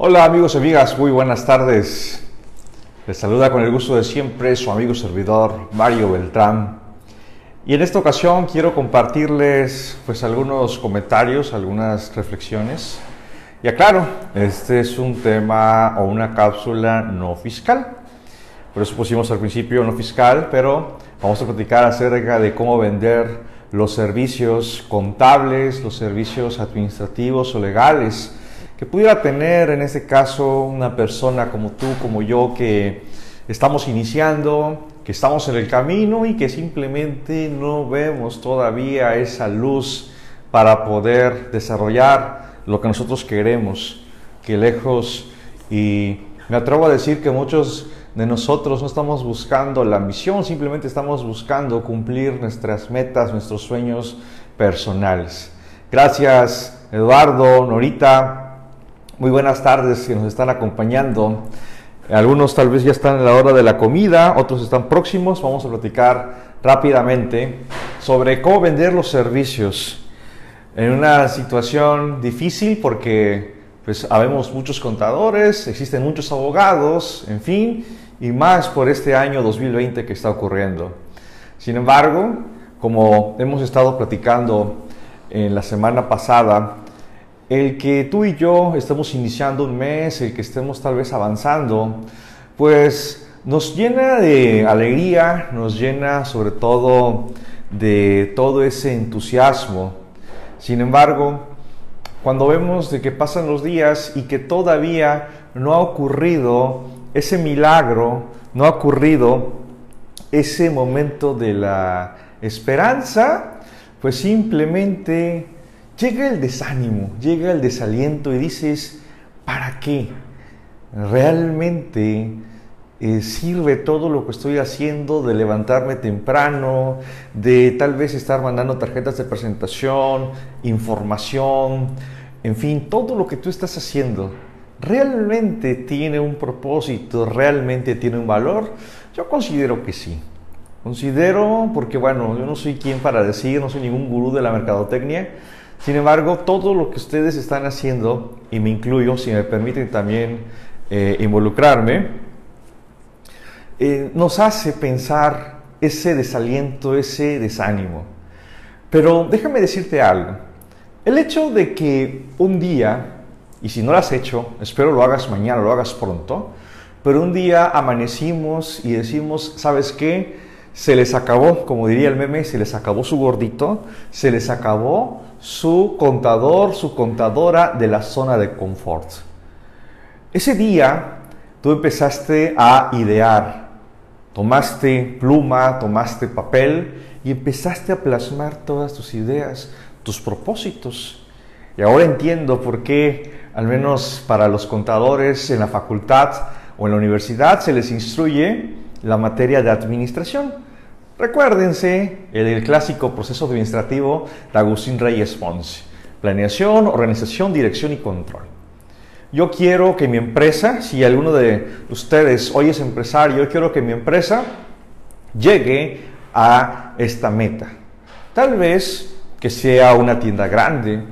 Hola amigos y amigas, muy buenas tardes. Les saluda con el gusto de siempre su amigo servidor Mario Beltrán. Y en esta ocasión quiero compartirles pues algunos comentarios, algunas reflexiones. Y aclaro, este es un tema o una cápsula no fiscal. Por eso pusimos al principio no fiscal, pero vamos a platicar acerca de cómo vender los servicios contables, los servicios administrativos o legales que pudiera tener en este caso una persona como tú, como yo, que estamos iniciando, que estamos en el camino y que simplemente no vemos todavía esa luz para poder desarrollar lo que nosotros queremos, que lejos y me atrevo a decir que muchos de nosotros no estamos buscando la misión, simplemente estamos buscando cumplir nuestras metas, nuestros sueños personales. Gracias Eduardo, Norita, muy buenas tardes que nos están acompañando. Algunos tal vez ya están en la hora de la comida, otros están próximos. Vamos a platicar rápidamente sobre cómo vender los servicios en una situación difícil porque pues habemos muchos contadores, existen muchos abogados, en fin, y más por este año 2020 que está ocurriendo. Sin embargo, como hemos estado platicando en la semana pasada, el que tú y yo estemos iniciando un mes, el que estemos tal vez avanzando, pues nos llena de alegría, nos llena sobre todo de todo ese entusiasmo. Sin embargo, cuando vemos de que pasan los días y que todavía no ha ocurrido ese milagro, no ha ocurrido ese momento de la esperanza, pues simplemente llega el desánimo, llega el desaliento y dices, ¿para qué? ¿Realmente eh, sirve todo lo que estoy haciendo de levantarme temprano, de tal vez estar mandando tarjetas de presentación, información, en fin, todo lo que tú estás haciendo? ¿Realmente tiene un propósito? ¿Realmente tiene un valor? Yo considero que sí. Considero, porque bueno, yo no soy quien para decir, no soy ningún gurú de la mercadotecnia, sin embargo, todo lo que ustedes están haciendo, y me incluyo, si me permiten también eh, involucrarme, eh, nos hace pensar ese desaliento, ese desánimo. Pero déjame decirte algo. El hecho de que un día, y si no lo has hecho, espero lo hagas mañana, lo hagas pronto, pero un día amanecimos y decimos, ¿sabes qué? Se les acabó, como diría el meme, se les acabó su gordito, se les acabó su contador, su contadora de la zona de confort. Ese día tú empezaste a idear, tomaste pluma, tomaste papel y empezaste a plasmar todas tus ideas, tus propósitos. Y ahora entiendo por qué, al menos para los contadores en la facultad o en la universidad, se les instruye la materia de administración Recuérdense el clásico proceso administrativo de Agustín Reyes Ponce. Planeación, organización, dirección y control. Yo quiero que mi empresa, si alguno de ustedes hoy es empresario, yo quiero que mi empresa llegue a esta meta. Tal vez que sea una tienda grande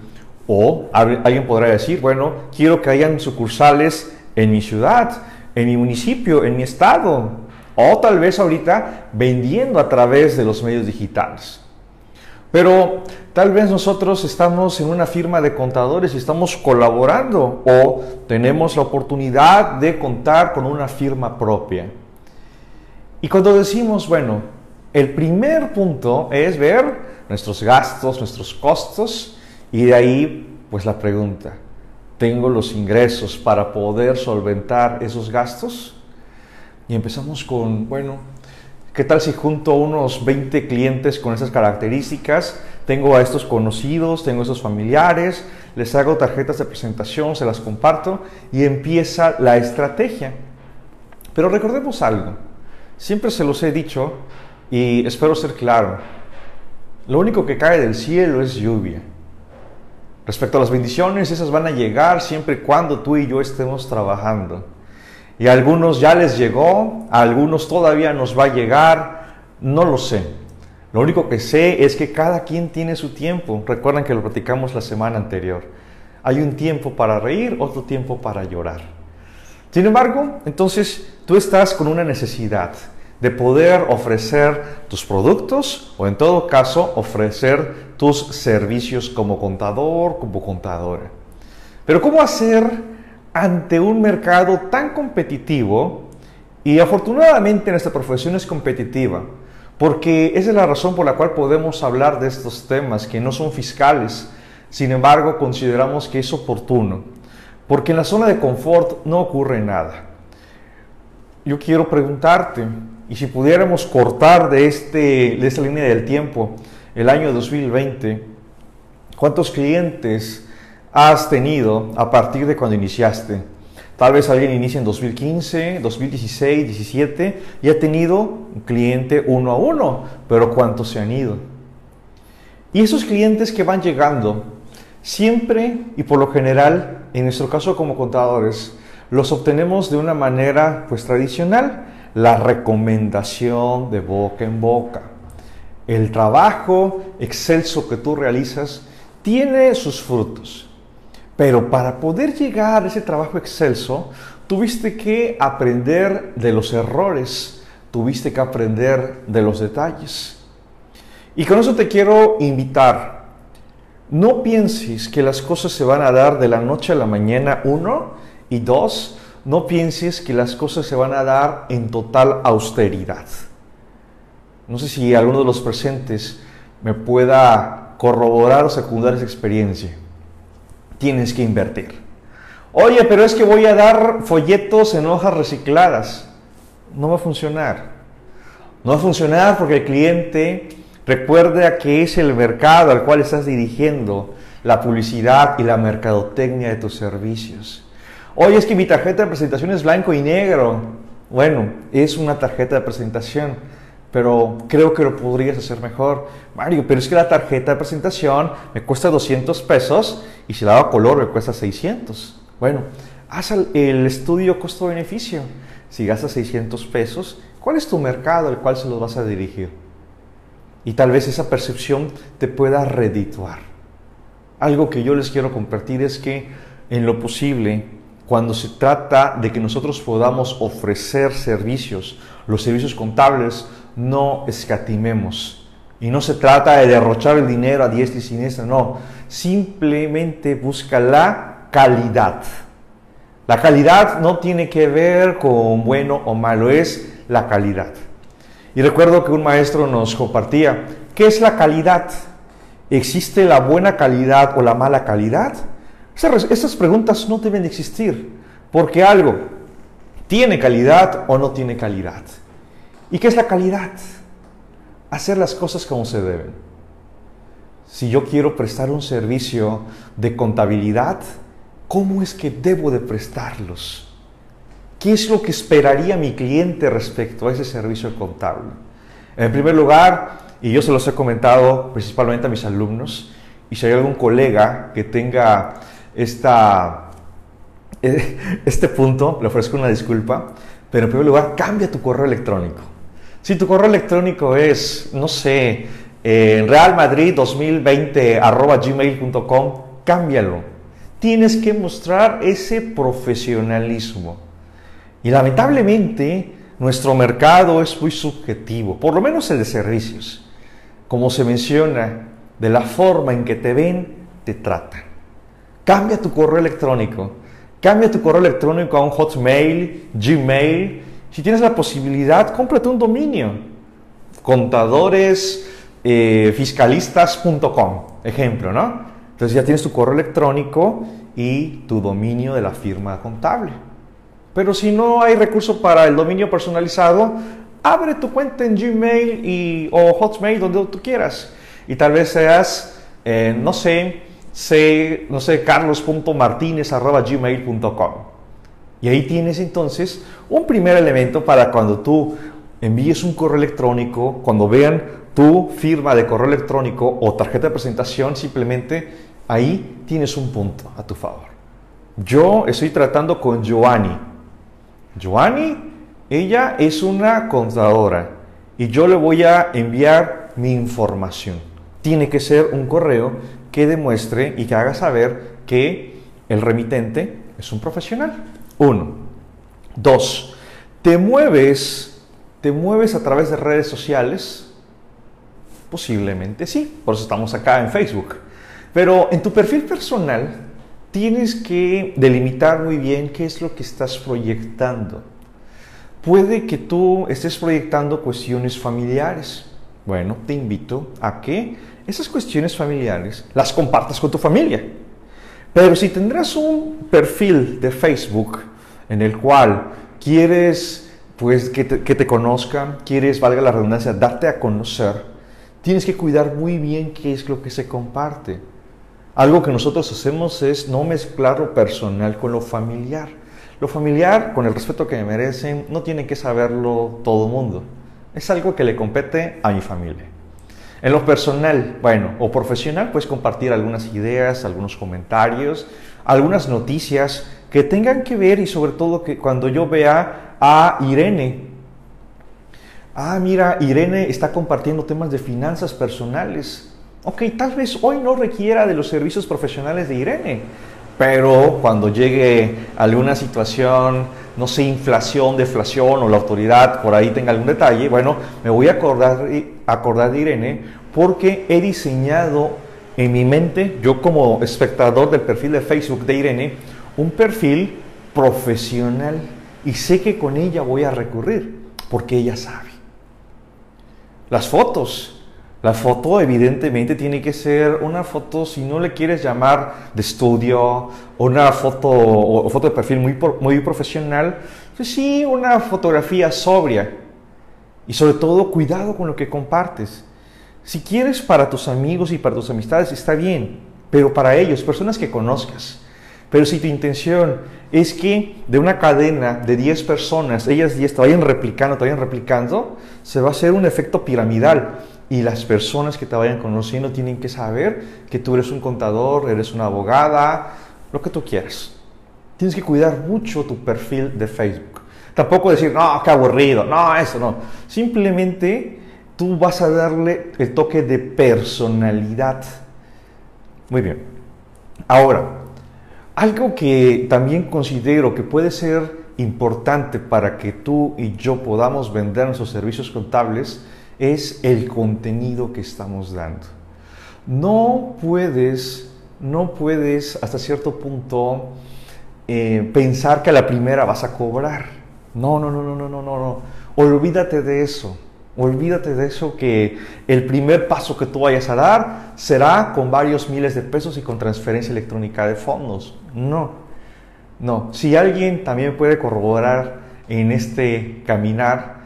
o alguien podrá decir, bueno, quiero que hayan sucursales en mi ciudad, en mi municipio, en mi estado, o tal vez ahorita vendiendo a través de los medios digitales. Pero tal vez nosotros estamos en una firma de contadores y estamos colaborando o tenemos la oportunidad de contar con una firma propia. Y cuando decimos, bueno, el primer punto es ver nuestros gastos, nuestros costos y de ahí pues la pregunta, ¿tengo los ingresos para poder solventar esos gastos? Y empezamos con, bueno, ¿qué tal si junto a unos 20 clientes con esas características? Tengo a estos conocidos, tengo a estos familiares, les hago tarjetas de presentación, se las comparto y empieza la estrategia. Pero recordemos algo, siempre se los he dicho y espero ser claro, lo único que cae del cielo es lluvia. Respecto a las bendiciones, esas van a llegar siempre y cuando tú y yo estemos trabajando. Y a algunos ya les llegó, a algunos todavía nos va a llegar, no lo sé. Lo único que sé es que cada quien tiene su tiempo. Recuerden que lo platicamos la semana anterior. Hay un tiempo para reír, otro tiempo para llorar. Sin embargo, entonces tú estás con una necesidad de poder ofrecer tus productos o en todo caso ofrecer tus servicios como contador, como contadora. Pero ¿cómo hacer ante un mercado tan competitivo? Y afortunadamente nuestra profesión es competitiva, porque esa es la razón por la cual podemos hablar de estos temas que no son fiscales, sin embargo consideramos que es oportuno, porque en la zona de confort no ocurre nada. Yo quiero preguntarte, y si pudiéramos cortar de, este, de esta línea del tiempo el año 2020, ¿cuántos clientes has tenido a partir de cuando iniciaste? Tal vez alguien inicia en 2015, 2016, 2017 y ha tenido un cliente uno a uno, pero ¿cuántos se han ido? Y esos clientes que van llegando, siempre y por lo general, en nuestro caso como contadores, los obtenemos de una manera pues tradicional la recomendación de boca en boca. El trabajo excelso que tú realizas tiene sus frutos. Pero para poder llegar a ese trabajo excelso, tuviste que aprender de los errores, tuviste que aprender de los detalles. Y con eso te quiero invitar. No pienses que las cosas se van a dar de la noche a la mañana, uno, y dos, no pienses que las cosas se van a dar en total austeridad. No sé si alguno de los presentes me pueda corroborar o secundar esa experiencia. Tienes que invertir. Oye, pero es que voy a dar folletos en hojas recicladas. No va a funcionar. No va a funcionar porque el cliente recuerda que es el mercado al cual estás dirigiendo la publicidad y la mercadotecnia de tus servicios. Oye, es que mi tarjeta de presentación es blanco y negro. Bueno, es una tarjeta de presentación, pero creo que lo podrías hacer mejor. Mario, pero es que la tarjeta de presentación me cuesta 200 pesos y si la hago a color me cuesta 600. Bueno, haz el estudio costo-beneficio. Si gastas 600 pesos, ¿cuál es tu mercado al cual se los vas a dirigir? Y tal vez esa percepción te pueda redituar. Algo que yo les quiero compartir es que en lo posible cuando se trata de que nosotros podamos ofrecer servicios, los servicios contables, no escatimemos. Y no se trata de derrochar el dinero a diestra y siniestra, no. Simplemente busca la calidad. La calidad no tiene que ver con bueno o malo, es la calidad. Y recuerdo que un maestro nos compartía, ¿qué es la calidad? ¿Existe la buena calidad o la mala calidad? Esas preguntas no deben existir, porque algo tiene calidad o no tiene calidad. ¿Y qué es la calidad? Hacer las cosas como se deben. Si yo quiero prestar un servicio de contabilidad, ¿cómo es que debo de prestarlos? ¿Qué es lo que esperaría mi cliente respecto a ese servicio contable? En primer lugar, y yo se los he comentado principalmente a mis alumnos, y si hay algún colega que tenga esta, este punto, le ofrezco una disculpa, pero en primer lugar, cambia tu correo electrónico. Si tu correo electrónico es, no sé, en realmadrid 2020 gmail.com, cámbialo. Tienes que mostrar ese profesionalismo. Y lamentablemente, nuestro mercado es muy subjetivo, por lo menos el de servicios. Como se menciona, de la forma en que te ven, te tratan. Cambia tu correo electrónico. Cambia tu correo electrónico a un Hotmail, Gmail. Si tienes la posibilidad, cómprate un dominio. Contadoresfiscalistas.com, eh, ejemplo, ¿no? Entonces ya tienes tu correo electrónico y tu dominio de la firma contable. Pero si no hay recurso para el dominio personalizado, abre tu cuenta en Gmail y, o Hotmail, donde tú quieras. Y tal vez seas, eh, no sé, sé, no sé. Y ahí tienes entonces un primer elemento para cuando tú envíes un correo electrónico, cuando vean tu firma de correo electrónico o tarjeta de presentación, simplemente ahí tienes un punto a tu favor. Yo estoy tratando con Joanny. Joanny, ella es una contadora y yo le voy a enviar mi información. Tiene que ser un correo que demuestre y que haga saber que El remitente es un profesional. Uno. Dos. Te mueves, te mueves a través de redes sociales. Posiblemente sí. Por eso estamos acá en Facebook. Pero en tu perfil personal tienes que delimitar muy bien qué es lo que estás proyectando. Puede que tú estés proyectando cuestiones familiares. Bueno, te invito a que esas cuestiones familiares las compartas con tu familia. Pero si tendrás un perfil de Facebook en el cual quieres pues que te, que te conozcan, quieres, valga la redundancia, darte a conocer, tienes que cuidar muy bien qué es lo que se comparte. Algo que nosotros hacemos es no mezclar lo personal con lo familiar. Lo familiar, con el respeto que me merecen, no tiene que saberlo todo el mundo. Es algo que le compete a mi familia. En lo personal, bueno, o profesional, puedes compartir algunas ideas, algunos comentarios, algunas noticias que tengan que ver y sobre todo que cuando yo vea a Irene, ah, mira, Irene está compartiendo temas de finanzas personales. Ok, tal vez hoy no requiera de los servicios profesionales de Irene, pero cuando llegue alguna situación, no sé, inflación, deflación o la autoridad por ahí tenga algún detalle, bueno, me voy a acordar, de Irene porque he diseñado en mi mente, yo como espectador del perfil de Facebook de Irene, un perfil profesional y sé que con ella voy a recurrir porque ella sabe. Las fotos, la foto evidentemente tiene que ser una foto, si no le quieres llamar de estudio, una foto o foto de perfil muy, muy profesional, pues sí, una fotografía sobria. Y sobre todo, cuidado con lo que compartes. Si quieres para tus amigos y para tus amistades, está bien, pero para ellos, personas que conozcas. Pero si tu intención es que de una cadena de 10 personas, ellas 10 te vayan replicando, te vayan replicando, se va a hacer un efecto piramidal y las personas que te vayan conociendo tienen que saber que tú eres un contador, eres una abogada, lo que tú quieras. Tienes que cuidar mucho tu perfil de Facebook. Tampoco decir, no, qué aburrido, no, eso no. Simplemente tú vas a darle el toque de personalidad. Muy bien. Ahora, algo que también considero que puede ser importante para que tú y yo podamos vender nuestros servicios contables es el contenido que estamos dando. No puedes, no puedes hasta cierto punto eh, pensar que a la primera vas a cobrar. No, no, no, no, no, no, no, no. Olvídate de eso. Olvídate de eso que el primer paso que tú vayas a dar será con varios miles de pesos y con transferencia electrónica de fondos. No, no. Si alguien también puede corroborar en este caminar,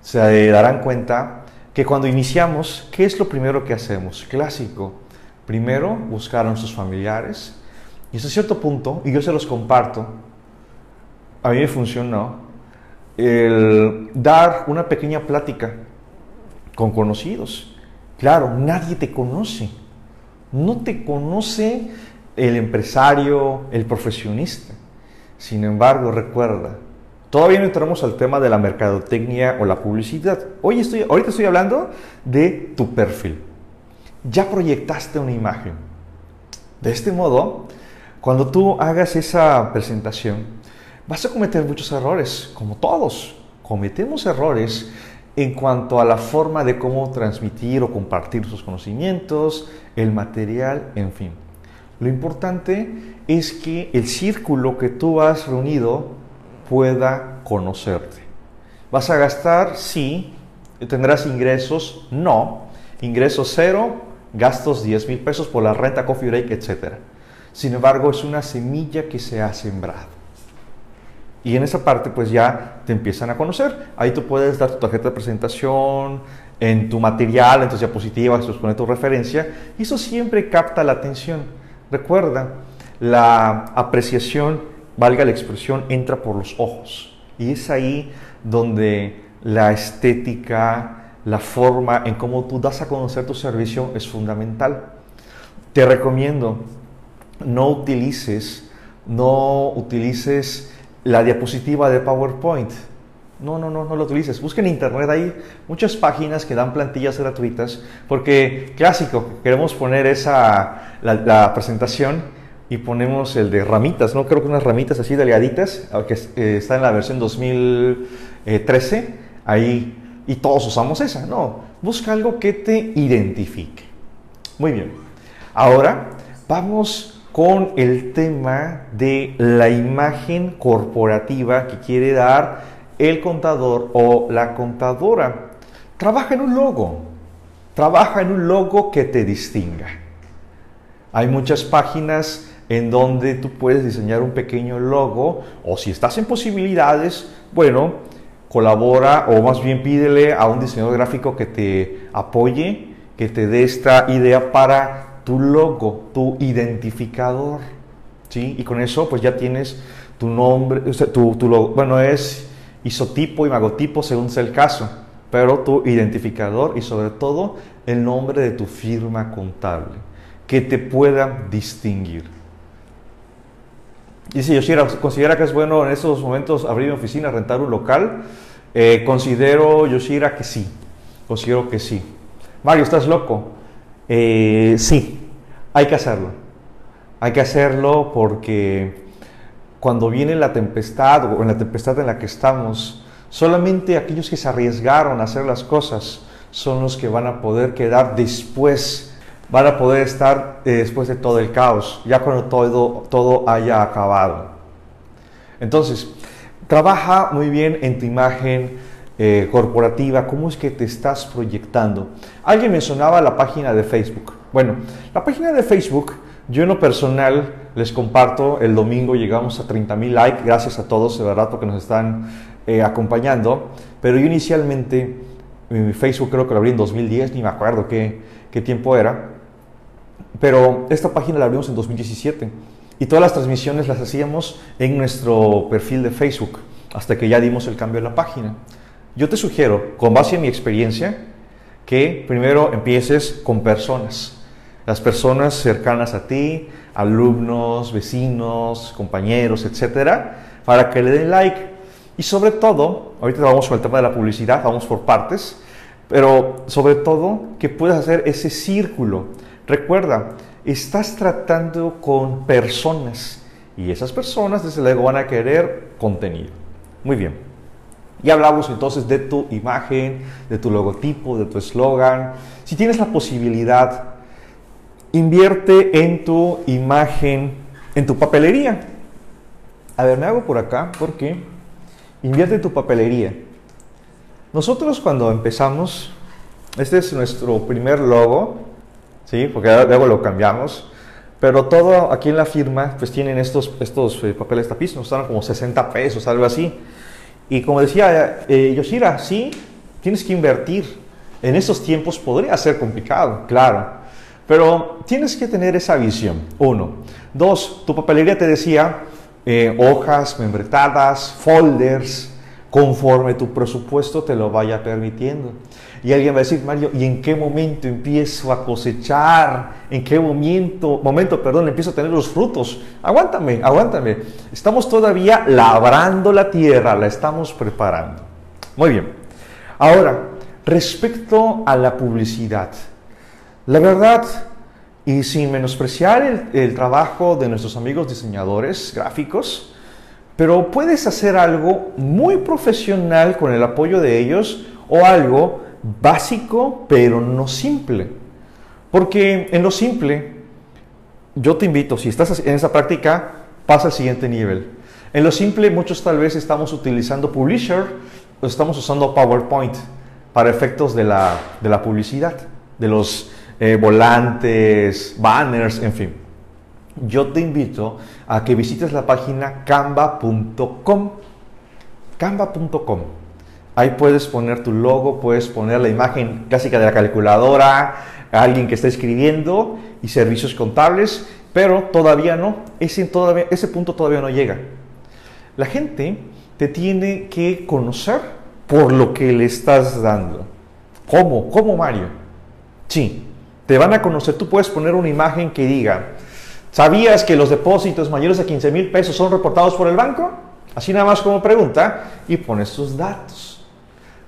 se darán cuenta que cuando iniciamos, ¿qué es lo primero que hacemos? Clásico. Primero, buscar a nuestros familiares. Y hasta cierto punto, y yo se los comparto, a mí me funcionó el dar una pequeña plática con conocidos. Claro, nadie te conoce. No te conoce el empresario, el profesionista. Sin embargo, recuerda, Todavía no entramos al tema de la mercadotecnia o la publicidad. Hoy estoy, ahorita estoy hablando de tu perfil. Ya proyectaste una imagen. De este modo, cuando tú hagas esa presentación, vas a cometer muchos errores, como todos. Cometemos errores en cuanto a la forma de cómo transmitir o compartir sus conocimientos, el material, en fin. Lo importante es que el círculo que tú has reunido pueda conocerte. ¿Vas a gastar? Sí. ¿Tendrás ingresos? No. Ingresos cero, gastos 10 mil pesos por la renta, coffee break, etc. Sin embargo, es una semilla que se ha sembrado. Y en esa parte pues ya te empiezan a conocer. Ahí tú puedes dar tu tarjeta de presentación, en tu material, en tus diapositivas, tú pones tu referencia. Y eso siempre capta la atención. Recuerda, la apreciación valga la expresión, entra por los ojos. Y es ahí donde la estética, la forma en cómo tú das a conocer tu servicio es fundamental. Te recomiendo, no utilices, no utilices la diapositiva de PowerPoint. No, no, no, no lo utilices. Busca en internet, hay muchas páginas que dan plantillas gratuitas, porque clásico, queremos poner esa, la presentación y ponemos el de ramitas, ¿no? Creo que unas ramitas así delgaditas, que eh, está en la versión 2013, ahí, y todos usamos esa, no, busca algo que te identifique. Muy bien, ahora vamos con el tema de la imagen corporativa que quiere dar el contador o la contadora. Trabaja en un logo, trabaja en un logo que te distinga. Hay muchas páginas en donde tú puedes diseñar un pequeño logo o si estás en posibilidades, bueno, colabora o más bien pídele a un diseñador gráfico que te apoye, que te dé esta idea para tu logo, tu identificador. ¿sí? Y con eso pues ya tienes tu nombre, tu, logo, bueno, es isotipo y magotipo según sea el caso, pero tu identificador y sobre todo el nombre de tu firma contable, que te pueda distinguir. Dice Yoshira, ¿considera que es bueno en estos momentos abrir una oficina, rentar un local? Eh, considero, Yoshira, que sí. Considero que sí. Mario, ¿estás loco? Eh, sí, hay que hacerlo. Hay que hacerlo porque cuando viene la tempestad o en la tempestad en la que estamos, solamente aquellos que se arriesgaron a hacer las cosas son los que van a poder quedar después van a poder estar eh, después de todo el caos, ya cuando todo, todo haya acabado. Entonces, trabaja muy bien en tu imagen eh, corporativa, cómo es que te estás proyectando. Alguien mencionaba la página de Facebook. Bueno, la página de Facebook, yo en lo personal les comparto, el domingo llegamos a 30 mil likes, gracias a todos de verdad porque nos están eh, acompañando, pero yo inicialmente, mi Facebook creo que lo abrí en 2010, ni me acuerdo qué, qué tiempo era, pero esta página la abrimos en 2017 y todas las transmisiones las hacíamos en nuestro perfil de Facebook hasta que ya dimos el cambio en la página. Yo te sugiero, con base en mi experiencia, que primero empieces con personas, las personas cercanas a ti, alumnos, vecinos, compañeros, etcétera, para que le den like. Y sobre todo, ahorita vamos con el tema de la publicidad, vamos por partes, pero sobre todo que puedas hacer ese círculo Recuerda, estás tratando con personas y esas personas desde luego van a querer contenido. Muy bien. Ya hablamos entonces de tu imagen, de tu logotipo, de tu eslogan. Si tienes la posibilidad, invierte en tu imagen, en tu papelería. A ver, me hago por acá porque invierte en tu papelería. Nosotros cuando empezamos, este es nuestro primer logo, ¿sí? Porque luego lo cambiamos. Pero todo aquí en la firma, pues tienen estos, estos eh, papeles tapiz, nos están como 60 pesos, algo así. Y como decía eh, Yoshira, sí, tienes que invertir. En esos tiempos podría ser complicado, claro. Pero tienes que tener esa visión, uno. Dos, tu papelería te decía eh, hojas membretadas, folders, conforme tu presupuesto te lo vaya permitiendo. Y alguien va a decir, Mario, ¿y en qué momento empiezo a cosechar? ¿En qué momento, momento, perdón, empiezo a tener los frutos? Aguántame, aguántame. Estamos todavía labrando la tierra, la estamos preparando. Muy bien. Ahora, respecto a la publicidad. La verdad, y sin menospreciar el, el trabajo de nuestros amigos diseñadores gráficos, pero puedes hacer algo muy profesional con el apoyo de ellos o algo básico, pero no simple. Porque en lo simple, yo te invito, si estás en esa práctica, pasa al siguiente nivel. En lo simple, muchos tal vez estamos utilizando Publisher o estamos usando PowerPoint para efectos de la, de la publicidad, de los eh, volantes, banners, en fin. Yo te invito a que visites la página canva.com. Canva.com Ahí puedes poner tu logo, puedes poner la imagen clásica de la calculadora, alguien que está escribiendo y servicios contables, pero todavía no, ese, todavía, ese punto todavía no llega. La gente te tiene que conocer por lo que le estás dando. ¿Cómo? ¿Cómo, Mario? Sí, te van a conocer. Tú puedes poner una imagen que diga, ¿sabías que los depósitos mayores a 15 mil pesos son reportados por el banco? Así nada más como pregunta y pones tus datos.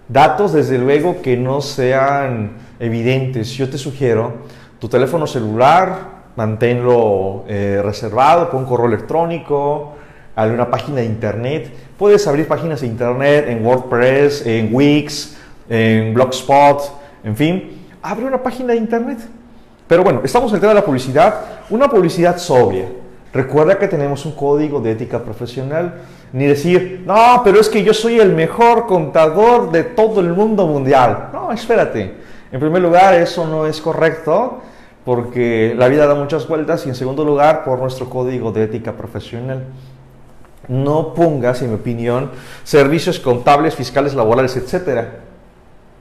Datos, desde luego, que no sean evidentes. Yo te sugiero tu teléfono celular, manténlo eh, reservado, pon correo electrónico, alguna página de internet. Puedes abrir páginas de internet en WordPress, en Wix, en Blogspot, en fin. Abre una página de internet. Pero bueno, estamos en el tema de la publicidad. Una publicidad sobria. Recuerda que tenemos un código de ética profesional. Ni decir, no, pero es que yo soy el mejor contador de todo el mundo mundial. No, espérate. En primer lugar, eso no es correcto porque la vida da muchas vueltas y en segundo lugar, por nuestro código de ética profesional. No pongas, en mi opinión, servicios contables, fiscales, laborales, etcétera.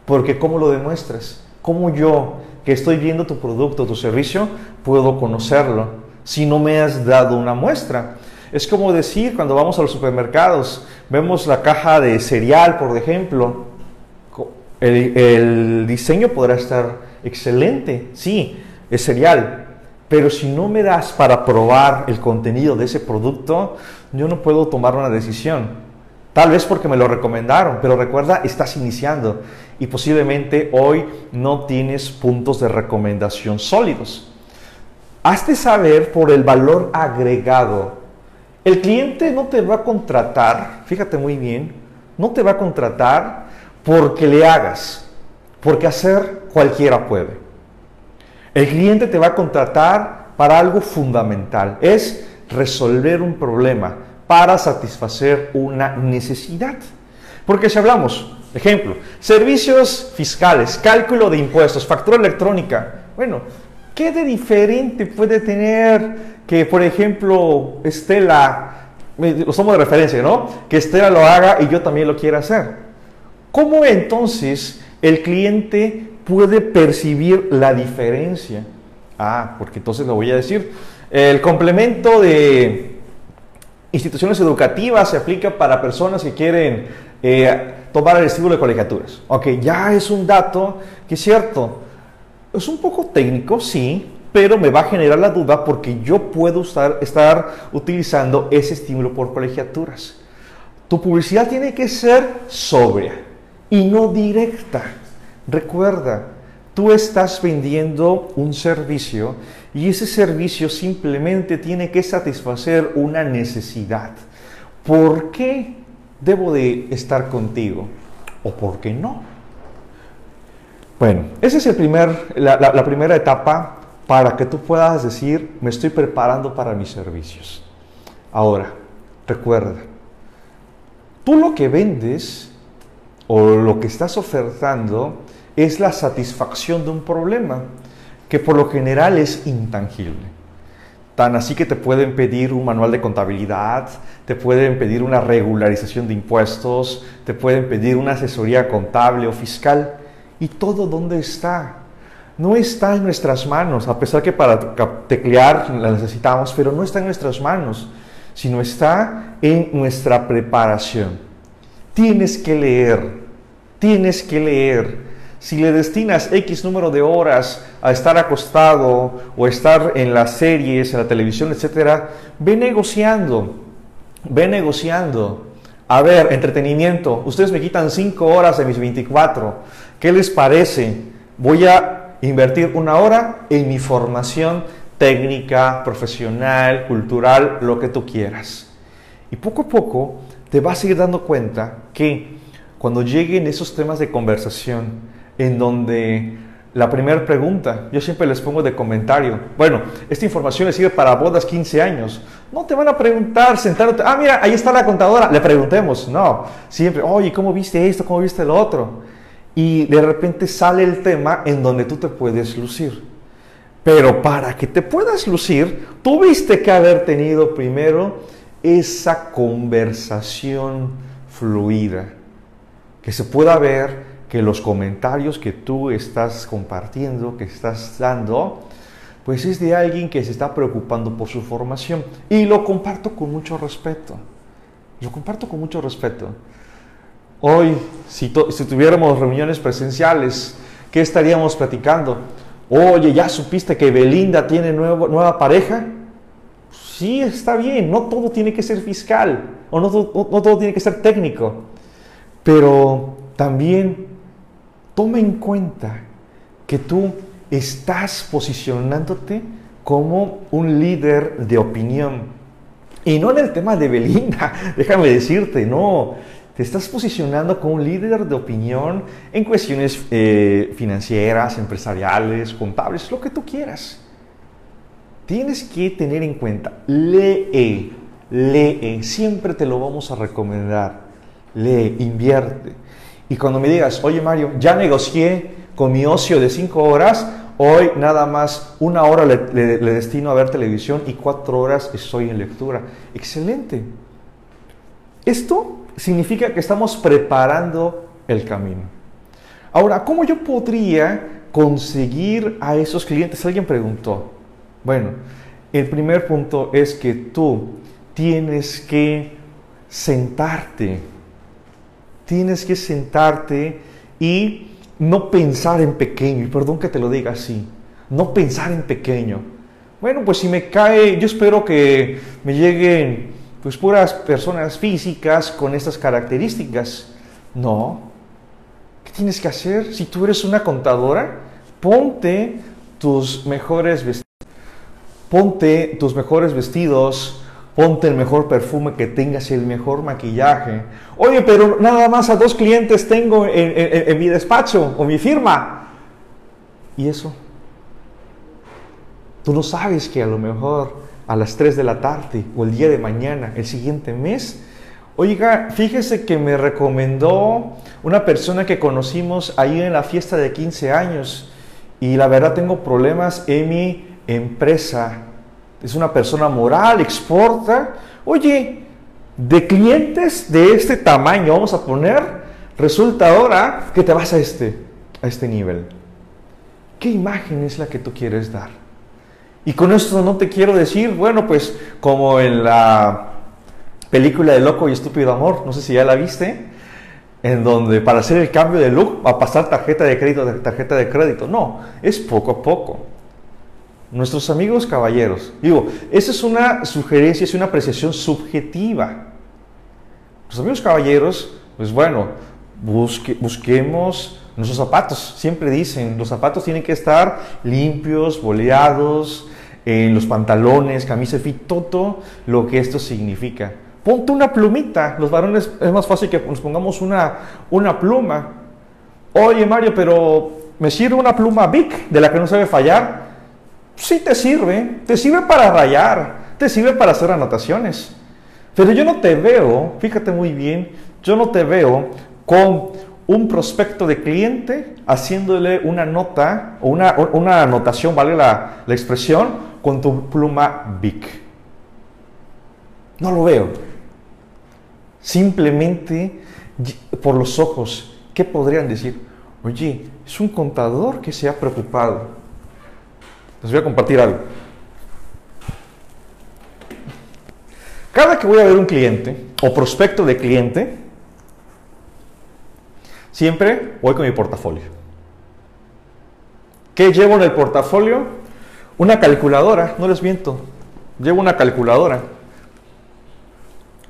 Porque ¿cómo lo demuestras? ¿Cómo yo, que estoy viendo tu producto, tu servicio, puedo conocerlo si no me has dado una muestra? Es como decir, cuando vamos a los supermercados, vemos la caja de cereal, por ejemplo, el, el diseño podrá estar excelente, sí, es cereal, pero si no me das para probar el contenido de ese producto, yo no puedo tomar una decisión. Tal vez porque me lo recomendaron, pero recuerda, estás iniciando y posiblemente hoy no tienes puntos de recomendación sólidos. Hazte saber por el valor agregado. El cliente no te va a contratar, fíjate muy bien, no te va a contratar porque le hagas, porque hacer cualquiera puede. El cliente te va a contratar para algo fundamental, es resolver un problema para satisfacer una necesidad. Porque si hablamos, ejemplo, servicios fiscales, cálculo de impuestos, factura electrónica, bueno, ¿qué de diferente puede tener que, por ejemplo, Estela, lo somos de referencia, ¿no? Que Estela lo haga y yo también lo quiera hacer. ¿Cómo entonces el cliente puede percibir la diferencia? Ah, porque entonces lo voy a decir. El complemento de instituciones educativas se aplica para personas que quieren eh, tomar el estímulo de colegiaturas. Ok, ya es un dato que es cierto, es un poco técnico, sí, pero me va a generar la duda porque yo puedo estar, estar utilizando ese estímulo por colegiaturas. Tu publicidad tiene que ser sobria y no directa. Recuerda, tú estás vendiendo un servicio y ese servicio simplemente tiene que satisfacer una necesidad. ¿Por qué debo de estar contigo? ¿O por qué no? Bueno, esa es el primer, la, la primera etapa para que tú puedas decir, me estoy preparando para mis servicios. Ahora, recuerda, tú lo que vendes o lo que estás ofertando es la satisfacción de un problema que por lo general es intangible. Tan así que te pueden pedir un manual de contabilidad, te pueden pedir una regularización de impuestos, te pueden pedir una asesoría contable o fiscal. ¿Y todo dónde está? No está en nuestras manos, a pesar que para teclear la necesitamos, pero no está en nuestras manos, sino está en nuestra preparación. Tienes que leer, tienes que leer si le destinas X número de horas a estar acostado o estar en las series, en la televisión, etcétera, ve negociando, ve negociando. A ver, entretenimiento, ustedes me quitan 5 horas de mis 24. ¿Qué les parece? Voy a invertir una hora en mi formación técnica, profesional, cultural, lo que tú quieras. Y poco a poco te vas a ir dando cuenta que cuando lleguen esos temas de conversación, en donde la primera pregunta, yo siempre les pongo de comentario, bueno, esta información le sirve para bodas 15 años. No te van a preguntar sentándote, ah, mira, ahí está la contadora, le preguntemos. No, siempre, oye, ¿cómo viste esto? ¿Cómo viste lo otro? Y de repente sale el tema en donde tú te puedes lucir. Pero para que te puedas lucir, tuviste que haber tenido primero esa conversación fluida, que se pueda ver que los comentarios que tú estás compartiendo, que estás dando, pues es de alguien que se está preocupando por su formación. Y lo comparto con mucho respeto. Lo comparto con mucho respeto. Hoy, si, tuviéramos reuniones presenciales, ¿qué estaríamos platicando? Oye, ¿ya supiste que Belinda tiene nuevo, nueva pareja? Sí, está bien, no todo tiene que ser fiscal o no todo tiene que ser técnico, pero también toma en cuenta que tú estás posicionándote como un líder de opinión. Y no en el tema de Belinda, déjame decirte, no. Te estás posicionando como un líder de opinión en cuestiones eh, financieras, empresariales, contables, lo que tú quieras. Tienes que tener en cuenta, lee, lee, siempre te lo vamos a recomendar. Lee, invierte. Y cuando me digas, oye Mario, ya negocié con mi ocio de cinco horas, Hoy nada más una hora le, destino a ver televisión y cuatro horas estoy en lectura. Excelente. Esto significa que estamos preparando el camino. Ahora, ¿cómo yo podría conseguir a esos clientes? Alguien preguntó. Bueno, el primer punto es que tú tienes que sentarte. Tienes que sentarte y no pensar en pequeño, y perdón que te lo diga así, no pensar en pequeño. Bueno, pues si me cae, yo espero que me lleguen pues puras personas físicas con estas características. No. ¿Qué tienes que hacer? Si tú eres una contadora, ponte tus mejores vestidos. Ponte tus mejores vestidos, ponte el mejor perfume que tengas y el mejor maquillaje. Oye, pero nada más a dos clientes tengo en, mi despacho o mi firma. ¿Y eso? Tú no sabes que a lo mejor a las 3 de la tarde o el día de mañana, el siguiente mes, oiga, fíjese que me recomendó una persona que conocimos ahí en la fiesta de 15 años y la verdad tengo problemas en mi empresa es una persona moral, exporta. Oye, de clientes de este tamaño, vamos a poner, resulta ahora que te vas a este, a este nivel. ¿Qué imagen es la que tú quieres dar? Y con esto no te quiero decir, bueno, pues como en la película de Loco y Estúpido Amor, no sé si ya la viste, en donde para hacer el cambio de look va a pasar tarjeta de crédito, tarjeta de crédito. No, es poco a poco nuestros amigos caballeros. Digo, esa es una sugerencia, es una apreciación subjetiva. Los amigos caballeros, pues bueno, busquemos nuestros zapatos. Siempre dicen, los zapatos tienen que estar limpios, boleados, en los pantalones, camisa fit, todo lo que esto significa. Ponte una plumita. Los varones es más fácil que nos pongamos una, una pluma. Oye Mario, pero ¿me sirve una pluma Bic de la que no sabe fallar? Sí te sirve, te sirve para rayar, te sirve para hacer anotaciones. Pero yo no te veo, fíjate muy bien, yo no te veo con un prospecto de cliente haciéndole una nota o una, anotación, vale la, la expresión, con tu pluma Bic. No lo veo. Simplemente por los ojos, ¿qué podrían decir? Oye, es un contador que se ha preocupado les voy a compartir algo. Cada que voy a ver un cliente o prospecto de cliente, siempre voy con mi portafolio. ¿Qué llevo en el portafolio? Una calculadora, no les miento. Llevo una calculadora.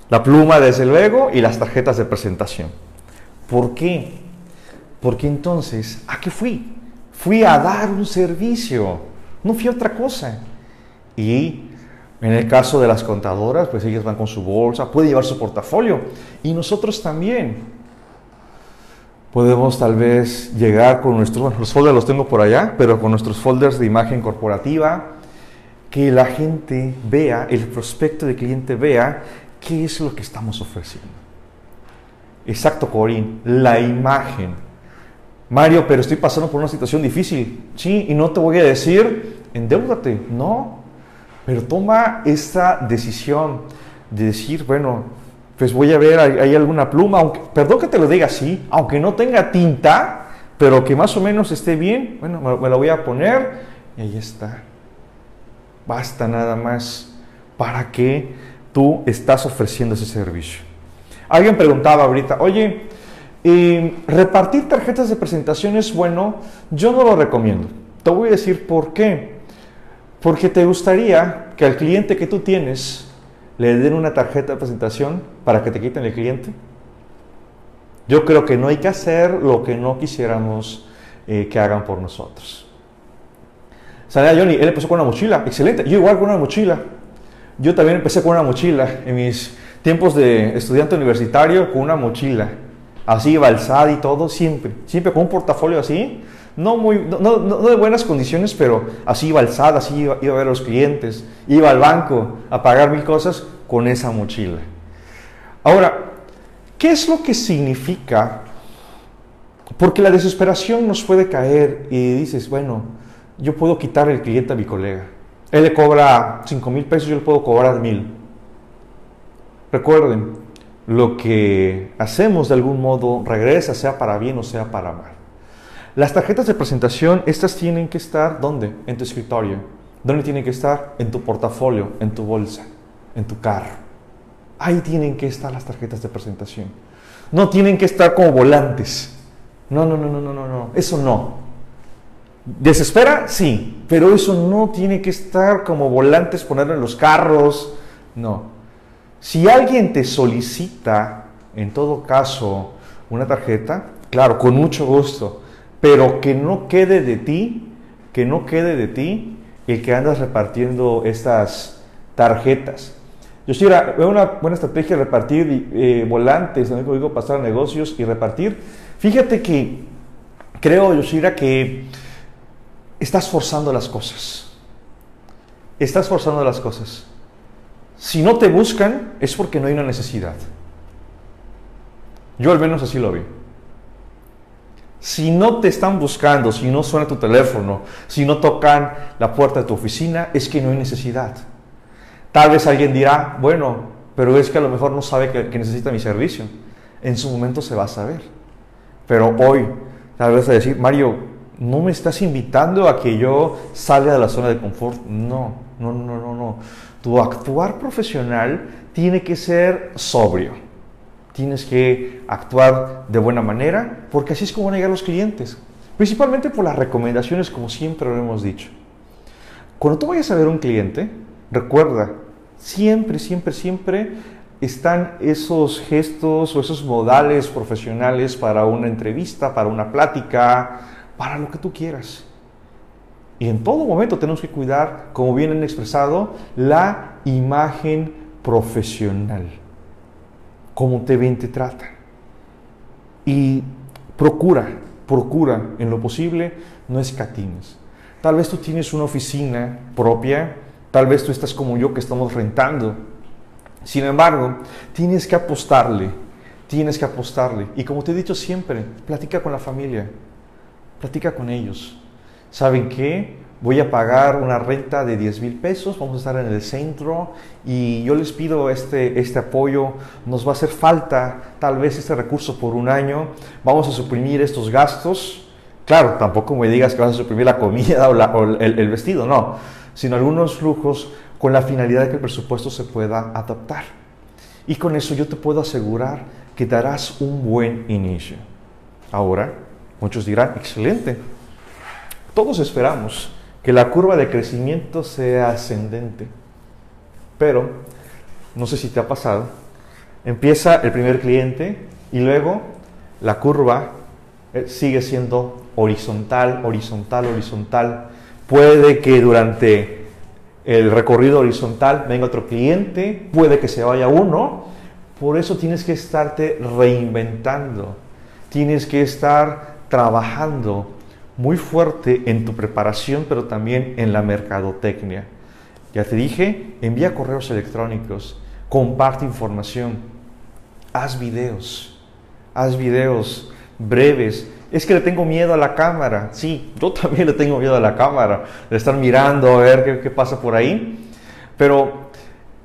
La pluma, desde luego, y las tarjetas de presentación. ¿Por qué? Porque entonces, ¿a qué fui? Fui a dar un servicio. No fui a otra cosa. Y en el caso de las contadoras, pues ellas van con su bolsa, puede llevar su portafolio. Y nosotros también. Podemos tal vez llegar con nuestros, bueno, los folders los tengo por allá, pero con nuestros folders de imagen corporativa, que la gente vea, el prospecto de cliente vea qué es lo que estamos ofreciendo. Exacto, Corín, la imagen Mario, pero estoy pasando por una situación difícil. Sí, y no te voy a decir, endeudate. No, pero toma esta decisión de decir, bueno, pues voy a ver, hay, alguna pluma, aunque, perdón que te lo diga así, aunque no tenga tinta, pero que más o menos esté bien, bueno, me, me la voy a poner y ahí está. Basta nada más para que tú estás ofreciendo ese servicio. Alguien preguntaba ahorita, oye, y repartir tarjetas de presentación es bueno, yo no lo recomiendo. Te voy a decir por qué. Porque te gustaría que al cliente que tú tienes le den una tarjeta de presentación para que te quiten el cliente. Yo creo que no hay que hacer lo que no quisiéramos eh, que hagan por nosotros. Sabía Johnny, él empezó con una mochila, excelente. Yo igual con una mochila. Yo también empecé con una mochila en mis tiempos de estudiante universitario, con una mochila. Así, balsada y todo, siempre. Siempre con un portafolio así. No, muy, no, de buenas condiciones, pero así balsada, así iba, iba a ver a los clientes. Iba al banco a pagar mil cosas con esa mochila. Ahora, ¿qué es lo que significa? Porque la desesperación nos puede caer y dices, bueno, yo puedo quitar el cliente a mi colega. Él le cobra 5 mil pesos, yo le puedo cobrar mil. Recuerden, lo que hacemos de algún modo regresa, sea para bien o sea para mal. Las tarjetas de presentación, estas tienen que estar ¿dónde? En tu escritorio. ¿Dónde tienen que estar? En tu portafolio, en tu bolsa, en tu carro. Ahí tienen que estar las tarjetas de presentación. No tienen que estar como volantes. No, no, no, no, no, no, no. Eso no. ¿Desespera? Sí, pero eso no tiene que estar como volantes, ponerlo en los carros. No. Si alguien te solicita, en todo caso, una tarjeta, claro, con mucho gusto, pero que no quede de ti, que no quede de ti el que andas repartiendo estas tarjetas. Yo sí, una buena estrategia repartir eh, volantes, también digo pasar a negocios y repartir. Fíjate que creo, Yoshira, que estás forzando las cosas. Estás forzando las cosas. Si no te buscan es porque no hay una necesidad. Yo al menos así lo vi. Si no te están buscando, si no suena tu teléfono, si no tocan la puerta de tu oficina, es que no hay necesidad. Tal vez alguien dirá, bueno, pero es que a lo mejor no sabe que, necesita mi servicio. En su momento se va a saber. Pero hoy, tal vez a decir, Mario, no me estás invitando a que yo salga de la zona de confort. No, no, no, no, no. Tu actuar profesional tiene que ser sobrio. Tienes que actuar de buena manera porque así es como van a llegar los clientes. Principalmente por las recomendaciones, como siempre lo hemos dicho. Cuando tú vayas a ver un cliente, recuerda, siempre, siempre, siempre están esos gestos o esos modales profesionales para una entrevista, para una plática, para lo que tú quieras. Y en todo momento tenemos que cuidar, como bien han expresado, la imagen profesional. Cómo te ven, te tratan. Y procura, procura en lo posible, no escatimes. Tal vez tú tienes una oficina propia, tal vez tú estás como yo que estamos rentando. Sin embargo, tienes que apostarle, tienes que apostarle. Y como te he dicho siempre, platica con la familia, platica con ellos. ¿Saben qué? Voy a pagar una renta de 10 mil pesos, vamos a estar en el centro y yo les pido este, este apoyo, nos va a hacer falta tal vez este recurso por un año, vamos a suprimir estos gastos. Claro, tampoco me digas que vas a suprimir la comida o, el, el vestido, no, sino algunos flujos con la finalidad de que el presupuesto se pueda adaptar. Y con eso yo te puedo asegurar que darás un buen inicio. Ahora, Muchos dirán, excelente. Todos esperamos que la curva de crecimiento sea ascendente. Pero, no sé si te ha pasado, empieza el primer cliente y luego la curva eh, sigue siendo horizontal, horizontal, horizontal. Puede que durante el recorrido horizontal venga otro cliente, puede que se vaya uno. Por eso tienes que estarte reinventando. Tienes que estar trabajando muy fuerte en tu preparación, pero también en la mercadotecnia. Ya te dije, envía correos electrónicos, comparte información, haz videos, haz videos breves. Es que le tengo miedo a la cámara. Sí, yo también le tengo miedo a la cámara, de estar mirando a ver qué, qué pasa por ahí. Pero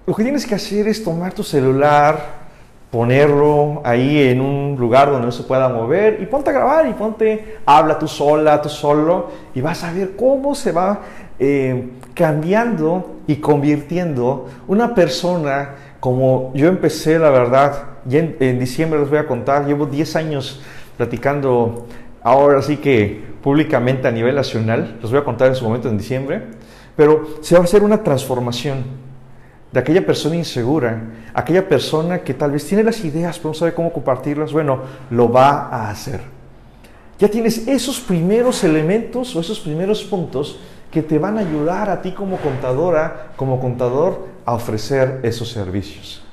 lo que tienes que hacer es tomar tu celular, ponerlo ahí en un lugar donde no se pueda mover y ponte a grabar y ponte, habla tú sola, tú solo y vas a ver cómo se va eh, cambiando y convirtiendo una persona como yo empecé, la verdad, y en, diciembre les voy a contar, llevo 10 años platicando ahora sí que públicamente a nivel nacional, les voy a contar en su momento en diciembre, pero se va a hacer una transformación de aquella persona insegura, aquella persona que tal vez tiene las ideas pero no sabe cómo compartirlas, bueno, lo va a hacer. Ya tienes esos primeros elementos o esos primeros puntos que te van a ayudar a ti como contadora, como contador, a ofrecer esos servicios.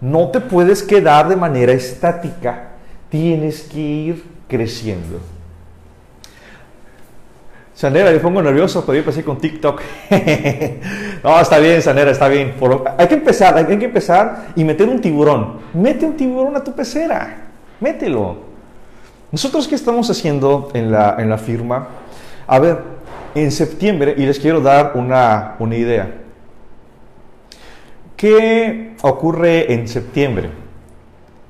No te puedes quedar de manera estática, tienes que ir creciendo. Sanera, le pongo nervioso, pero yo empecé con TikTok. no, está bien, Sanera, está bien. hay que empezar, hay que empezar y meter un tiburón. Mete un tiburón a tu pecera. Mételo. Nosotros, ¿qué estamos haciendo en la, en la firma? A ver, en septiembre, y les quiero dar una, una idea. ¿Qué ocurre en septiembre?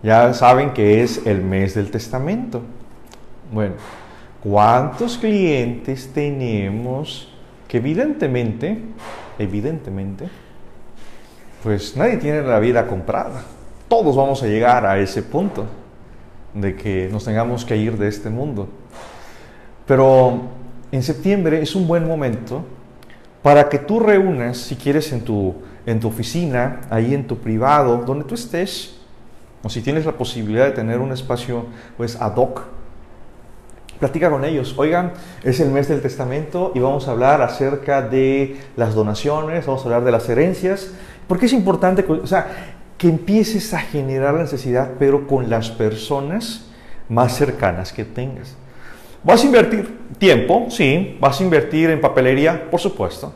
Ya saben que es el mes del testamento. Bueno, ¿Cuántos clientes tenemos que evidentemente, evidentemente, pues nadie tiene la vida comprada? Todos vamos a llegar a ese punto de que nos tengamos que ir de este mundo. Pero en septiembre es un buen momento para que tú reúnas, si quieres, en tu, en tu oficina, ahí en tu privado, donde tú estés, o si tienes la posibilidad de tener un espacio pues ad hoc platica con ellos. Oigan, es el mes del testamento y vamos a hablar acerca de las donaciones, vamos a hablar de las herencias, porque es importante, o sea, que empieces a generar la necesidad, pero con las personas más cercanas que tengas. ¿Vas a invertir tiempo? Sí. ¿Vas a invertir en papelería? Por supuesto.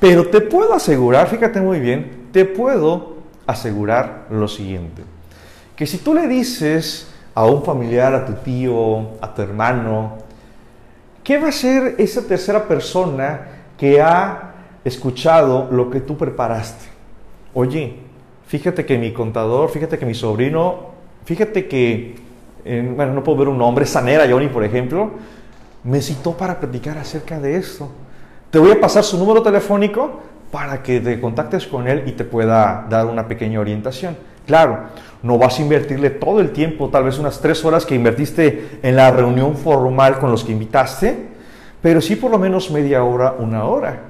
Pero te puedo asegurar, fíjate muy bien, te puedo asegurar lo siguiente, que si tú le dices a un familiar, a tu tío, a tu hermano, ¿qué va a ser esa tercera persona que ha escuchado lo que tú preparaste? Oye, fíjate que mi contador, fíjate que mi sobrino, fíjate que, bueno, no puedo ver un nombre, Sanera Johnny, por ejemplo, me citó para platicar acerca de esto. Te voy a pasar su número telefónico para que te contactes con él y te pueda dar una pequeña orientación. Claro, no vas a invertirle todo el tiempo, tal vez unas tres horas que invertiste en la reunión formal con los que invitaste, pero sí por lo menos media hora, una hora.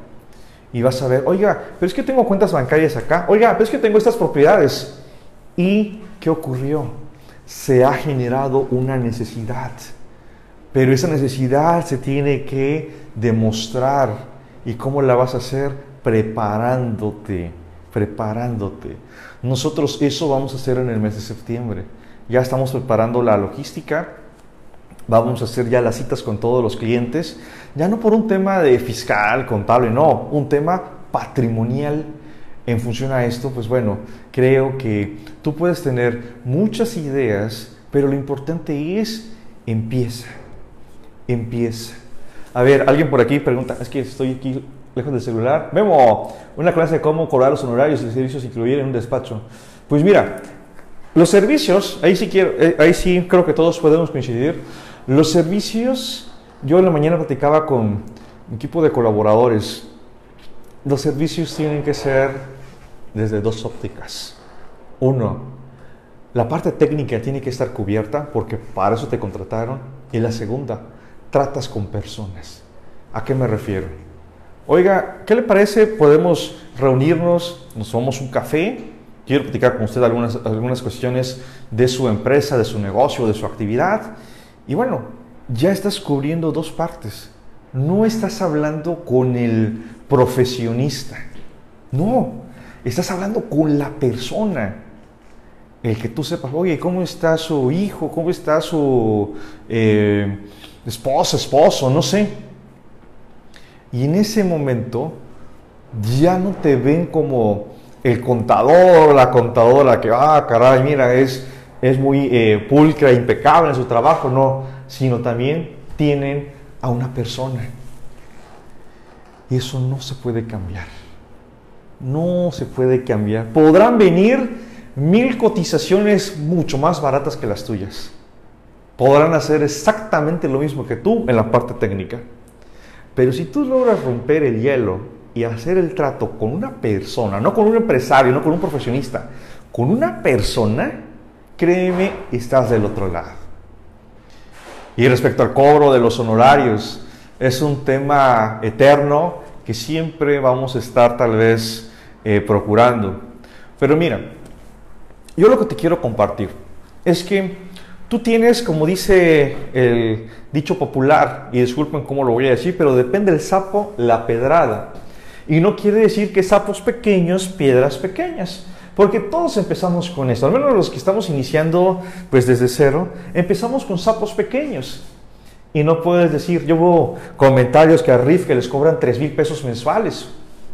Y vas a ver, oiga, pero es que tengo cuentas bancarias acá, oiga, pero es que tengo estas propiedades. ¿Y qué ocurrió? Se ha generado una necesidad, pero esa necesidad se tiene que demostrar. ¿Y cómo la vas a hacer? Preparándote, preparándote. Nosotros eso vamos a hacer en el mes de septiembre. Ya estamos preparando la logística, vamos a hacer ya las citas con todos los clientes, ya no por un tema de fiscal, contable, no, un tema patrimonial. En función a esto, pues bueno, creo que tú puedes tener muchas ideas, pero lo importante es empieza, empieza. A ver, alguien por aquí pregunta, es que estoy aquí lejos del celular. Memo, una clase de cómo cobrar los honorarios y servicios incluir en un despacho. Pues mira, los servicios, ahí sí, quiero, eh, ahí sí creo que todos podemos coincidir. Los servicios, yo en la mañana platicaba con un equipo de colaboradores. Los servicios tienen que ser desde dos ópticas. Uno, la parte técnica tiene que estar cubierta porque para eso te contrataron. Y la segunda, tratas con personas. ¿A qué me refiero? Oiga, ¿qué le parece? Podemos reunirnos, nos tomamos un café. Quiero platicar con usted algunas, algunas cuestiones de su empresa, de su negocio, de su actividad. Y bueno, ya estás cubriendo dos partes. No estás hablando con el profesionista. No, estás hablando con la persona. El que tú sepas, oye, ¿cómo está su hijo? ¿Cómo está su eh, esposa, esposo? No sé y en ese momento ya no te ven como el contador, la contadora que, ah, caray, mira, es, es muy eh, pulcra, impecable en su trabajo, no, sino también tienen a una persona. Y eso no se puede cambiar. No se puede cambiar. Podrán venir mil cotizaciones mucho más baratas que las tuyas. Podrán hacer exactamente lo mismo que tú en la parte técnica. Pero si tú logras romper el hielo y hacer el trato con una persona, no con un empresario, no con un profesionista, con una persona, créeme, estás del otro lado. Y respecto al cobro de los honorarios, es un tema eterno que siempre vamos a estar tal vez eh, procurando. Pero mira, yo lo que te quiero compartir es que Tú tienes, como dice el dicho popular, y disculpen cómo lo voy a decir, pero depende del sapo, la pedrada. Y no quiere decir que sapos pequeños, piedras pequeñas. Porque todos empezamos con esto, al menos los que estamos iniciando pues desde cero, empezamos con sapos pequeños. Y no puedes decir, yo veo comentarios que a RIF que les cobran 3 mil pesos mensuales.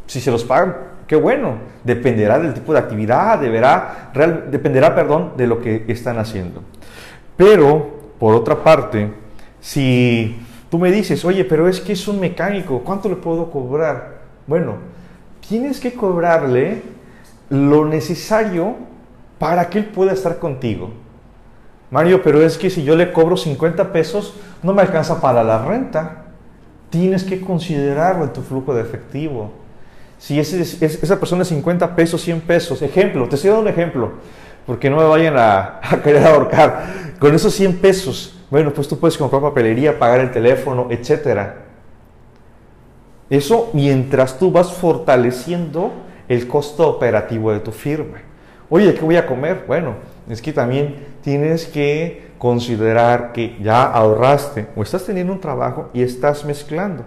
Si se los pagan, qué bueno. Dependerá del tipo de actividad, deberá, dependerá, perdón, de lo que están haciendo. Pero, por otra parte, si tú me dices, oye, pero es que es un mecánico, ¿cuánto le puedo cobrar? Bueno, tienes que cobrarle lo necesario para que él pueda estar contigo. Mario, pero es que si yo le cobro 50 pesos, no me alcanza para la renta. Tienes que considerarlo en tu flujo de efectivo. Si esa persona es 50 pesos, 100 pesos, ejemplo, te estoy dando un ejemplo, porque no me vayan a, a querer ahorcar. Con esos 100 pesos, bueno, pues tú puedes comprar papelería, pagar el teléfono, etc. Eso mientras tú vas fortaleciendo el costo operativo de tu firma. Oye, ¿qué voy a comer? Bueno, es que también tienes que considerar que ya ahorraste o estás teniendo un trabajo y estás mezclando.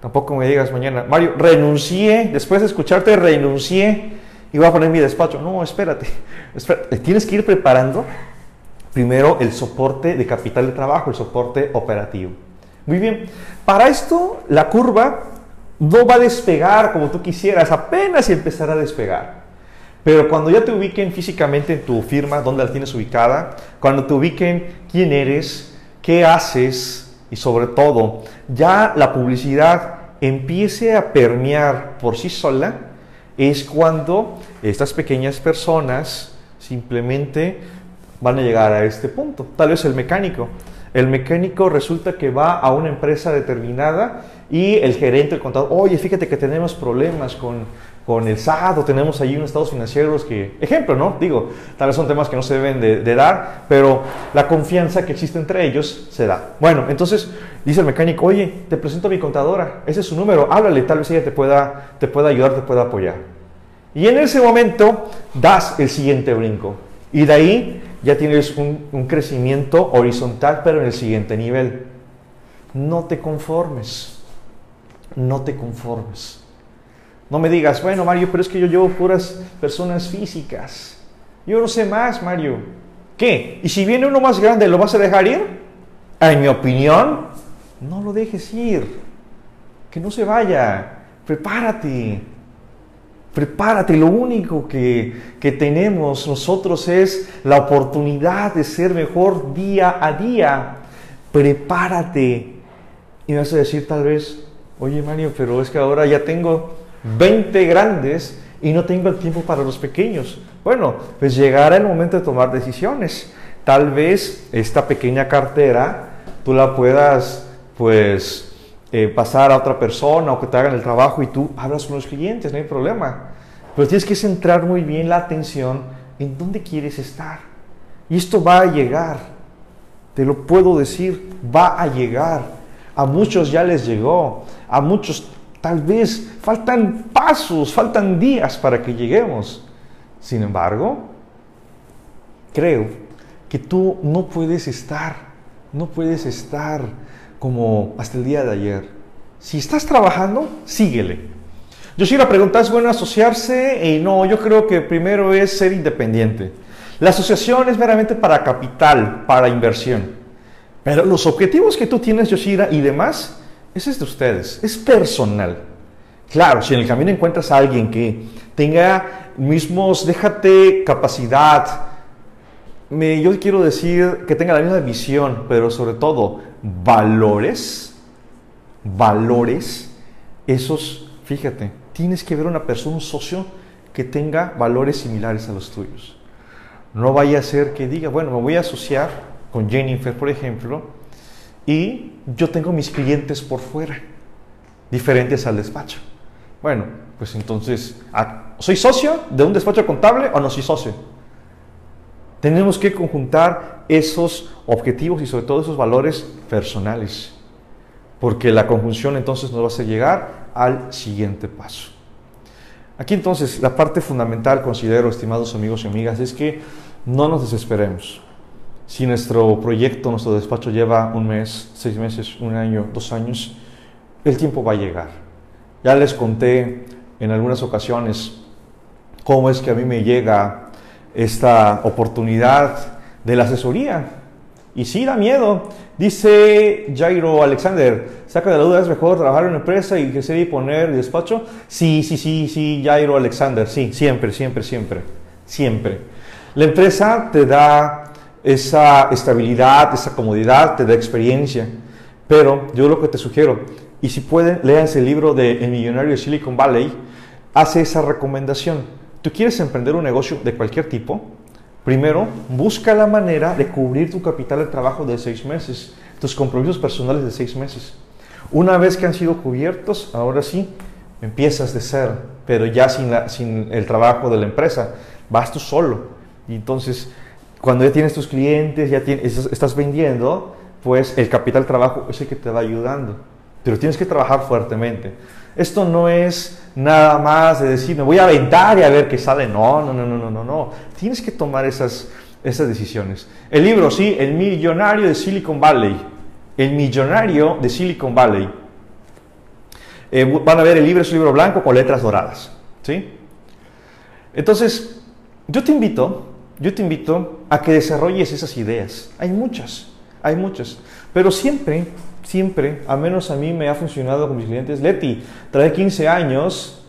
Tampoco me digas mañana, Mario, renuncié, después de escucharte renuncié y voy a poner mi despacho. No, espérate, tienes que ir preparando primero el soporte de capital de trabajo, el soporte operativo. Muy bien, para esto la curva no va a despegar como tú quisieras, apenas empezará a despegar. Pero cuando ya te ubiquen físicamente en tu firma, dónde la tienes ubicada, cuando te ubiquen quién eres, qué haces y sobre todo ya la publicidad empiece a permear por sí sola, es cuando estas pequeñas personas simplemente van a llegar a este punto. Tal vez el mecánico. El mecánico resulta que va a una empresa determinada y el gerente, el contador, oye, fíjate que tenemos problemas con, con el SAT o tenemos allí unos estados financieros que, ejemplo, ¿no? Digo, tal vez son temas que no se deben de, dar, pero la confianza que existe entre ellos se da. Bueno, entonces dice el mecánico, oye, te presento a mi contadora, ese es su número, háblale, tal vez ella te pueda, te pueda ayudar, te pueda apoyar. Y en ese momento das el siguiente brinco. Y de ahí ya tienes un, crecimiento horizontal, pero en el siguiente nivel. No te conformes, no te conformes. No me digas, bueno, Mario, pero es que yo llevo puras personas físicas. Yo no sé más, Mario. ¿Qué? ¿Y si viene uno más grande, lo vas a dejar ir? En mi opinión, no lo dejes ir. Que no se vaya. Prepárate. Prepárate, lo único que, tenemos nosotros es la oportunidad de ser mejor día a día. Prepárate. Y me vas a decir tal vez, oye Mario, pero es que ahora ya tengo 20 grandes y no tengo el tiempo para los pequeños. Bueno, pues llegará el momento de tomar decisiones. Tal vez esta pequeña cartera tú la puedas pues eh, pasar a otra persona o que te hagan el trabajo y tú hablas con los clientes, no hay problema. Pero tienes que centrar muy bien la atención en dónde quieres estar. Y esto va a llegar, te lo puedo decir, va a llegar. A muchos ya les llegó, a muchos tal vez faltan pasos, faltan días para que lleguemos. Sin embargo, creo que tú no puedes estar, no puedes estar como hasta el día de ayer. Si estás trabajando, síguele. Yo sí la pregunta, ¿es bueno asociarse? Y no, yo creo que primero es ser independiente. La asociación es meramente para capital, para inversión. Pero los objetivos que tú tienes, Yoshira, y demás, ese es de ustedes, es personal. Claro, si en el camino encuentras a alguien que tenga mismos, déjate capacidad, me, yo quiero decir que tenga la misma visión, pero sobre todo valores, valores, esos, fíjate, tienes que ver una persona, un socio que tenga valores similares a los tuyos. No vaya a ser que diga, bueno, me voy a asociar con Jennifer, por ejemplo, y yo tengo mis clientes por fuera, diferentes al despacho. Bueno, pues entonces, ah, ¿soy socio de un despacho contable o no soy socio? Tenemos que conjuntar esos objetivos y sobre todo esos valores personales, porque la conjunción entonces nos va a hacer llegar al siguiente paso. Aquí entonces la parte fundamental, considero, estimados amigos y amigas, es que no nos desesperemos. Si nuestro proyecto, nuestro despacho lleva un mes, seis meses, un año, dos años, el tiempo va a llegar. Ya les conté en algunas ocasiones cómo es que a mí me llega esta oportunidad de la asesoría. Y sí, da miedo. Dice Jairo Alexander, saca de la duda, ¿es mejor trabajar en una empresa y se y poner despacho? Sí, sí, sí, sí, Jairo Alexander, sí, siempre, siempre, siempre, siempre. La empresa te da esa estabilidad, esa comodidad, te da experiencia. Pero yo lo que te sugiero, y si pueden, léanse el libro de El Millonario de Silicon Valley, hace esa recomendación. Tú quieres emprender un negocio de cualquier tipo, primero busca la manera de cubrir tu capital de trabajo de seis meses, tus compromisos personales de seis meses. Una vez que han sido cubiertos, ahora sí, empiezas de cero, pero ya sin, sin el trabajo de la empresa, vas tú solo. Y entonces cuando ya tienes tus clientes, ya estás vendiendo, pues el capital trabajo es el que te va ayudando. Pero tienes que trabajar fuertemente. Esto no es nada más de decir, me voy a aventar y a ver qué sale. No, no, no, no, no, no, no. Tienes que tomar esas, esas decisiones. El libro, sí, El millonario de Silicon Valley. El millonario de Silicon Valley. Eh, van a ver el libro, es un libro blanco con letras doradas. ¿sí? Entonces, yo te invito yo te invito a que desarrolles esas ideas. Hay muchas, hay muchas. Pero siempre, siempre, a menos a mí me ha funcionado con mis clientes. Leti, trae 15 años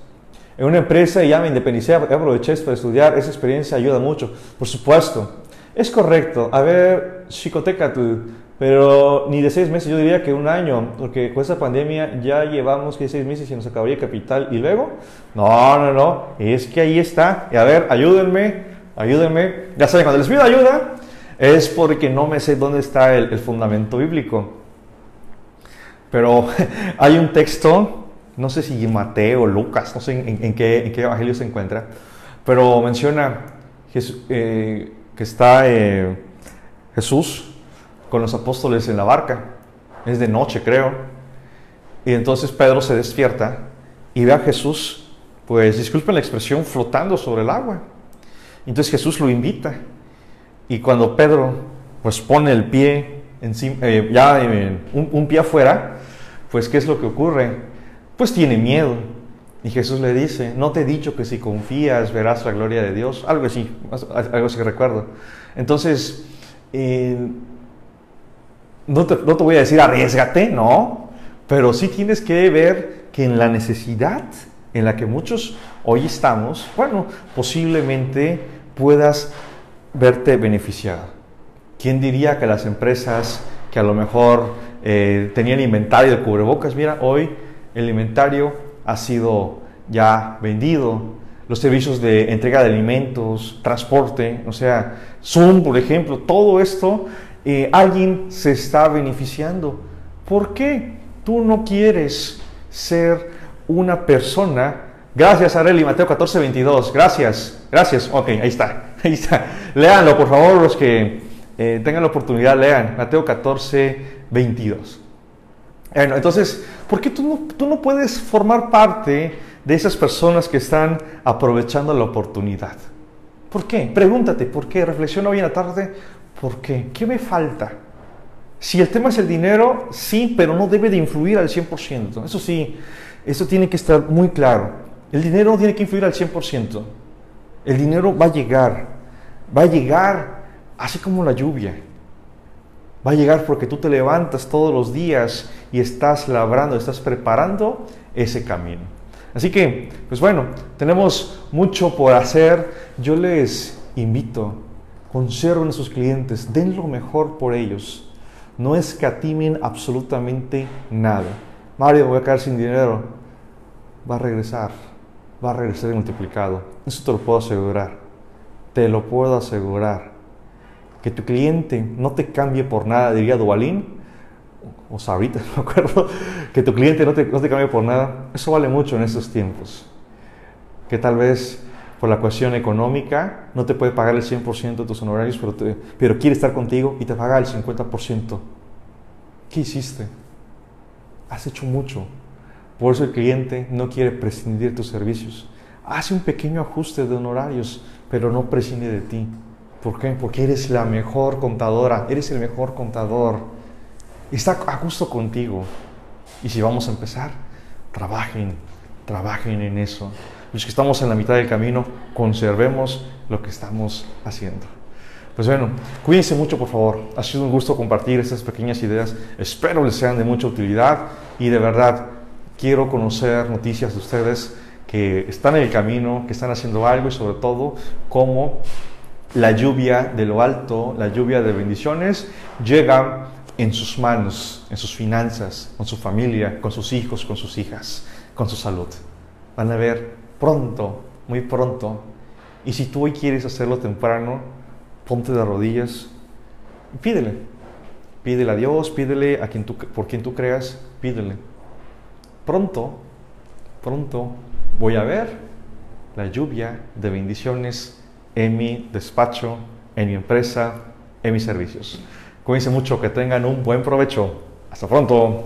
en una empresa y ya me independicé, aproveché para estudiar. Esa experiencia ayuda mucho. Por supuesto, es correcto. A ver, chicoteca tú. Pero ni de seis meses, yo diría que un año, porque con esta pandemia ya llevamos que seis meses y nos acabaría el capital. ¿Y luego? No, no, no, es que ahí está. Y a ver, ayúdenme ayúdenme. Ya saben, cuando les pido ayuda es porque no me sé dónde está el, fundamento bíblico. Pero hay un texto, no sé si Mateo, Lucas, no sé en, qué, evangelio se encuentra, pero menciona eh, que está eh, Jesús con los apóstoles en la barca. Es de noche, creo. Y entonces Pedro se despierta y ve a Jesús, pues disculpen la expresión, flotando sobre el agua. Entonces Jesús lo invita. Y cuando Pedro pues pone el pie encima, eh, ya un, pie afuera, pues ¿qué es lo que ocurre? Pues tiene miedo. Y Jesús le dice, no te he dicho que si confías verás la gloria de Dios. Algo así, algo así que recuerdo. Entonces, eh, no, te, no te voy a decir arriesgate, no, pero sí tienes que ver que en la necesidad en la que muchos hoy estamos, bueno, posiblemente puedas verte beneficiado. ¿Quién diría que las empresas que a lo mejor eh, tenían inventario de cubrebocas, mira, hoy el inventario ha sido ya vendido, los servicios de entrega de alimentos, transporte, o sea, Zoom, por ejemplo, todo esto, eh, alguien se está beneficiando. ¿Por qué tú no quieres ser una persona. Gracias, Areli, Mateo 14, 22. Gracias, gracias. Ok, ahí está, ahí está. Léanlo, por favor, los que eh, tengan la oportunidad, lean Mateo 14, 22. Bueno, entonces, ¿por qué tú no, tú no puedes formar parte de esas personas que están aprovechando la oportunidad? ¿Por qué? Pregúntate, ¿por qué? Reflexiona hoy en la tarde, ¿por qué? ¿Qué me falta? Si el tema es el dinero, sí, pero no debe de influir al 100%. Eso sí, eso tiene que estar muy claro. El dinero no tiene que influir al 100%. El dinero va a llegar. Va a llegar así como la lluvia. Va a llegar porque tú te levantas todos los días y estás labrando, estás preparando ese camino. Así que, pues bueno, tenemos mucho por hacer. Yo les invito, conserven a sus clientes, den lo mejor por ellos. No escatimen absolutamente nada. Mario, voy a quedar sin dinero. Va a regresar, va a regresar multiplicado. Eso te lo puedo asegurar. Te lo puedo asegurar. Que tu cliente no te cambie por nada, diría Duvalín, o Sabrita, no me acuerdo, que tu cliente no te, no te cambie por nada. Eso vale mucho en estos tiempos. Que tal vez por la cuestión económica no te puede pagar el 100% de tus honorarios, pero, pero quiere estar contigo y te paga el 50%. ¿Qué hiciste? Has hecho mucho. Por eso el cliente no quiere prescindir de tus servicios. Hace un pequeño ajuste de honorarios, pero no prescinde de ti. ¿Por qué? Porque eres la mejor contadora, eres el mejor contador. Está a gusto contigo. Y si vamos a empezar, trabajen, trabajen en eso. Los que estamos en la mitad del camino, conservemos lo que estamos haciendo. Pues bueno, cuídense mucho por favor. Ha sido un gusto compartir estas pequeñas ideas. Espero les sean de mucha utilidad y de verdad quiero conocer noticias de ustedes que están en el camino, que están haciendo algo y sobre todo cómo la lluvia de lo alto, la lluvia de bendiciones llega en sus manos, en sus finanzas, con su familia, con sus hijos, con sus hijas, con su salud. Van a ver pronto, muy pronto. Y si tú hoy quieres hacerlo temprano, ponte de rodillas y pídele. Pídele a Dios, pídele a quien tú, por quien tú creas, pídele. Pronto, pronto voy a ver la lluvia de bendiciones en mi despacho, en mi empresa, en mis servicios. Cuídense mucho, que tengan un buen provecho. Hasta pronto.